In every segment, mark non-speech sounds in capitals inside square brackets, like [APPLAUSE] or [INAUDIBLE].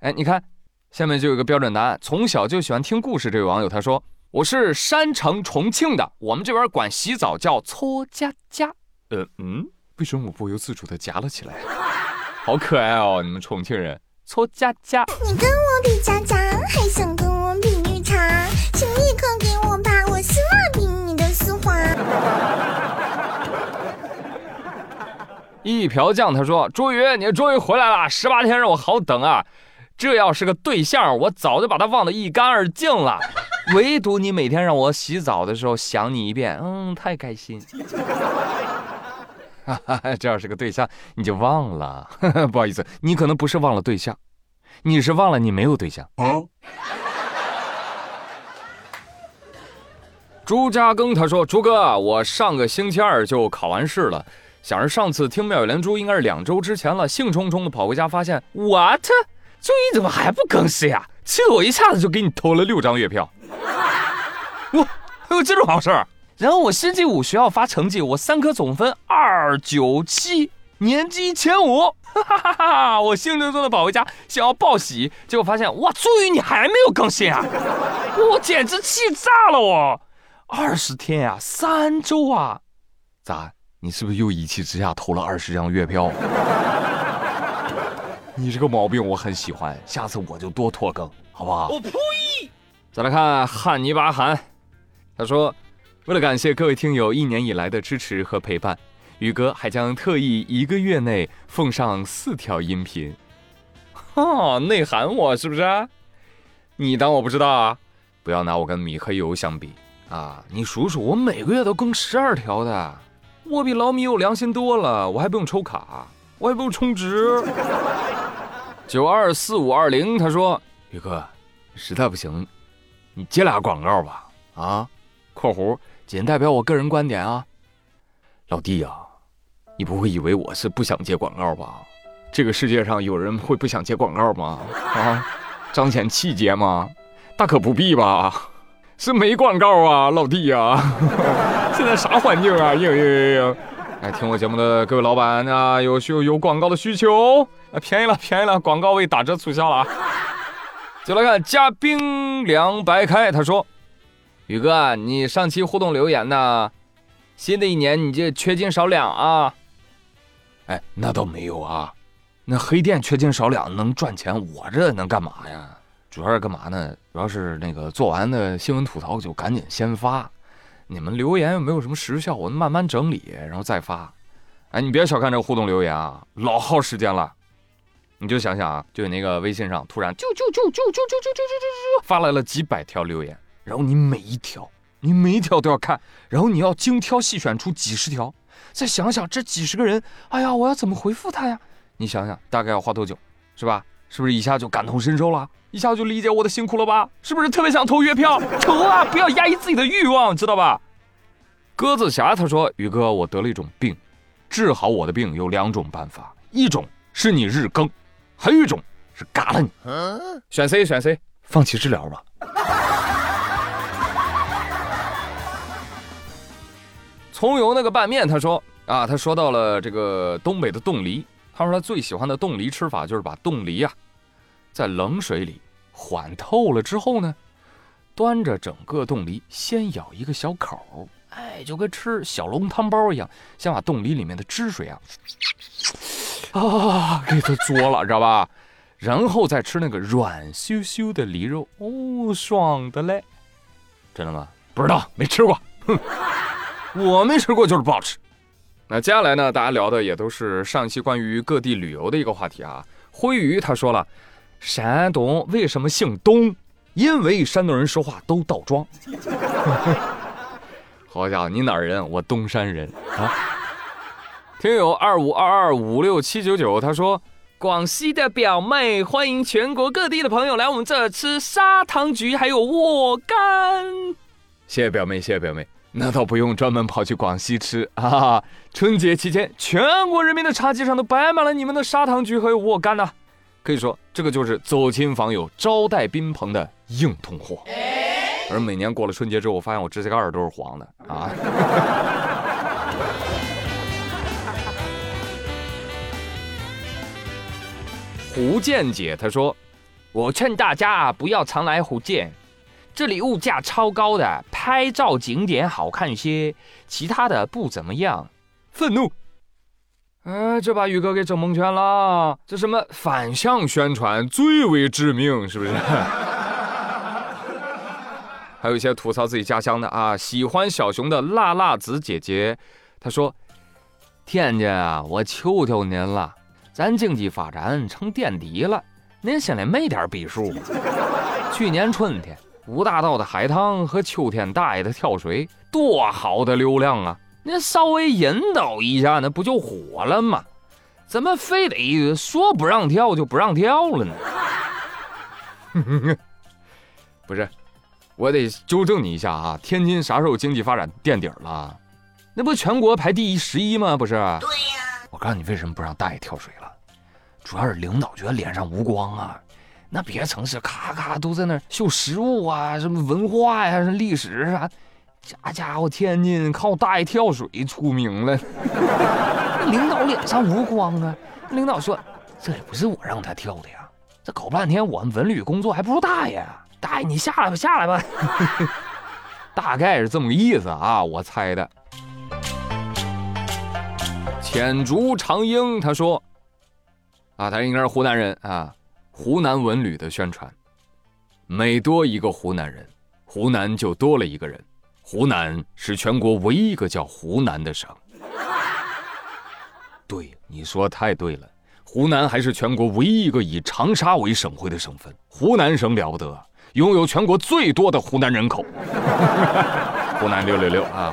哎，你看，下面就有个标准答案。从小就喜欢听故事，这位网友他说：“我是山城重庆的，我们这边管洗澡叫搓夹夹。”呃嗯，为什么我不由自主的夹了起来？[LAUGHS] 好可爱哦，你们重庆人搓夹夹。你跟我比夹夹，还想跟我比绿茶？请立刻给我吧我丝袜比你的丝滑。[LAUGHS] 一瓢酱他说：“朱宇，你终于回来了，十八天让我好等啊！这要是个对象，我早就把他忘得一干二净了。[LAUGHS] 唯独你每天让我洗澡的时候想你一遍，嗯，太开心。哈哈，这要是个对象，你就忘了。[LAUGHS] 不好意思，你可能不是忘了对象，你是忘了你没有对象。”朱家庚他说：“朱哥，我上个星期二就考完试了。”想着上次听妙语连珠应该是两周之前了，兴冲冲的跑回家，发现 what，周一怎么还不更新呀？气得我一下子就给你投了六张月票。[LAUGHS] 我，还有这种好事儿！然后我星期五学校发成绩，我三科总分二九七，年级前五。哈哈哈哈！我兴冲冲的跑回家，想要报喜，结果发现哇，朱宇你还没有更新啊！[LAUGHS] 我简直气炸了我！二十天呀，三周啊，咋？你是不是又一气之下投了二十张月票？你这个毛病我很喜欢，下次我就多拖更，好不好？我呸！再来看汉尼拔汗，他说：“为了感谢各位听友一年以来的支持和陪伴，宇哥还将特意一个月内奉上四条音频。”哈，内涵我是不是？你当我不知道啊？不要拿我跟米黑油相比啊！你数数，我每个月都更十二条的。我比老米有良心多了，我还不用抽卡，我还不用充值。九二四五二零，他说：“宇哥，实在不行，你接俩广告吧。”啊，括弧仅代表我个人观点啊。老弟呀，你不会以为我是不想接广告吧？这个世界上有人会不想接广告吗？啊，彰显气节吗？大可不必吧。是没广告啊，老弟呀！[LAUGHS] 现在啥环境啊？应应应！哎，听我节目的各位老板啊，有需有广告的需求啊，便宜了，便宜了，广告位打折促销了啊！就来看加冰凉白开，他说：“宇哥，你上期互动留言呢？新的一年你这缺斤少两啊？”哎，那倒没有啊，那黑店缺斤少两能赚钱，我这能干嘛呀？主要是干嘛呢？主要是那个做完的新闻吐槽就赶紧先发，你们留言又没有什么时效，我慢慢整理然后再发。哎，你别小看这个互动留言啊，老耗时间了。你就想想啊，就那个微信上突然就就就就就就就就就发来了几百条留言，然后你每一条你每一条都要看，然后你要精挑细选出几十条，再想想这几十个人，哎呀，我要怎么回复他呀？你想想大概要花多久，是吧？是不是一下就感同身受了？一下就理解我的辛苦了吧？是不是特别想投月票？投啊！不要压抑自己的欲望，知道吧？鸽子侠他说：“宇哥，我得了一种病，治好我的病有两种办法，一种是你日更，还有一种是嘎了你。选 C，选 C，放弃治疗吧。”葱油那个拌面他说：“啊，他说到了这个东北的冻梨。”他说他最喜欢的冻梨吃法就是把冻梨啊，在冷水里缓透了之后呢，端着整个冻梨先咬一个小口，哎，就跟吃小笼汤包一样，先把冻梨里面的汁水啊，啊，给它嘬了，知道吧？然后再吃那个软羞羞的梨肉，哦，爽的嘞！真的吗？不知道，没吃过。哼，[LAUGHS] 我没吃过就是不好吃。那接下来呢？大家聊的也都是上期关于各地旅游的一个话题啊。灰鱼他说了，山东为什么姓东？因为山东人说话都倒装。[LAUGHS] 好家伙，你哪儿人？我东山人啊。听友二五二二五六七九九他说，广西的表妹欢迎全国各地的朋友来我们这吃砂糖橘，还有沃柑。谢谢表妹，谢谢表妹。那倒不用专门跑去广西吃 [LAUGHS] 啊！春节期间，全国人民的茶几上都摆满了你们的砂糖橘和沃柑呐。可以说，这个就是走亲访友、招待宾朋的硬通货。而每年过了春节之后，我发现我指甲盖都是黄的啊。[LAUGHS] 胡建姐她说：“我劝大家不要常来福建，这里物价超高的，拍照景点好看些，其他的不怎么样。愤怒！哎，这把宇哥给整蒙圈了。这什么反向宣传最为致命，是不是？[LAUGHS] 还有一些吐槽自己家乡的啊，喜欢小熊的辣辣子姐姐，她说：“天津啊，我求求您了，咱经济发展成垫底了，您心里没点逼数吗？去年春天五大道的海棠和秋天大爷的跳水，多好的流量啊！您稍微引导一下，那不就火了吗？怎么非得说不让跳就不让跳了呢？[LAUGHS] 不是。”我得纠正你一下啊！天津啥时候经济发展垫底了？那不全国排第一十一吗？不是？对呀。我告诉你为什么不让大爷跳水了，主要是领导觉得脸上无光啊。那别城市咔咔都在那秀食物啊，什么文化呀、什么历史啥，家家伙天津靠大爷跳水出名了。[LAUGHS] 领导脸上无光啊！领导说这也不是我让他跳的呀，这搞半天我们文旅工作还不如大爷。大爷，你下来吧，下来吧，[LAUGHS] 大概是这么个意思啊，我猜的。浅竹长英他说：“啊，他应该是湖南人啊，湖南文旅的宣传，每多一个湖南人，湖南就多了一个人。湖南是全国唯一一个叫湖南的省。[LAUGHS] 对，你说太对了，湖南还是全国唯一一个以长沙为省会的省份。湖南省了不得。”拥有全国最多的湖南人口，[LAUGHS] 湖南六六六啊！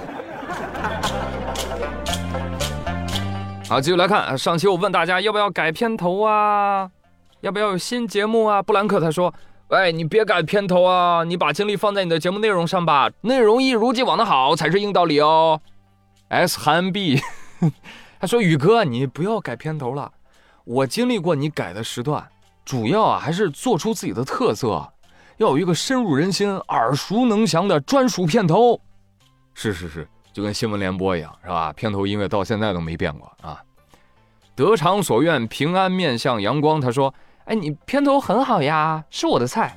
好，继续来看，上期我问大家要不要改片头啊，要不要有新节目啊？布兰克他说：“喂，你别改片头啊，你把精力放在你的节目内容上吧，内容一如既往的好才是硬道理哦。”S 韩 B [LAUGHS] 他说：“宇哥，你不要改片头了，我经历过你改的时段，主要啊还是做出自己的特色。”要有一个深入人心、耳熟能详的专属片头，是是是，就跟新闻联播一样，是吧？片头音乐到现在都没变过啊。得偿所愿，平安面向阳光。他说：“哎，你片头很好呀，是我的菜。”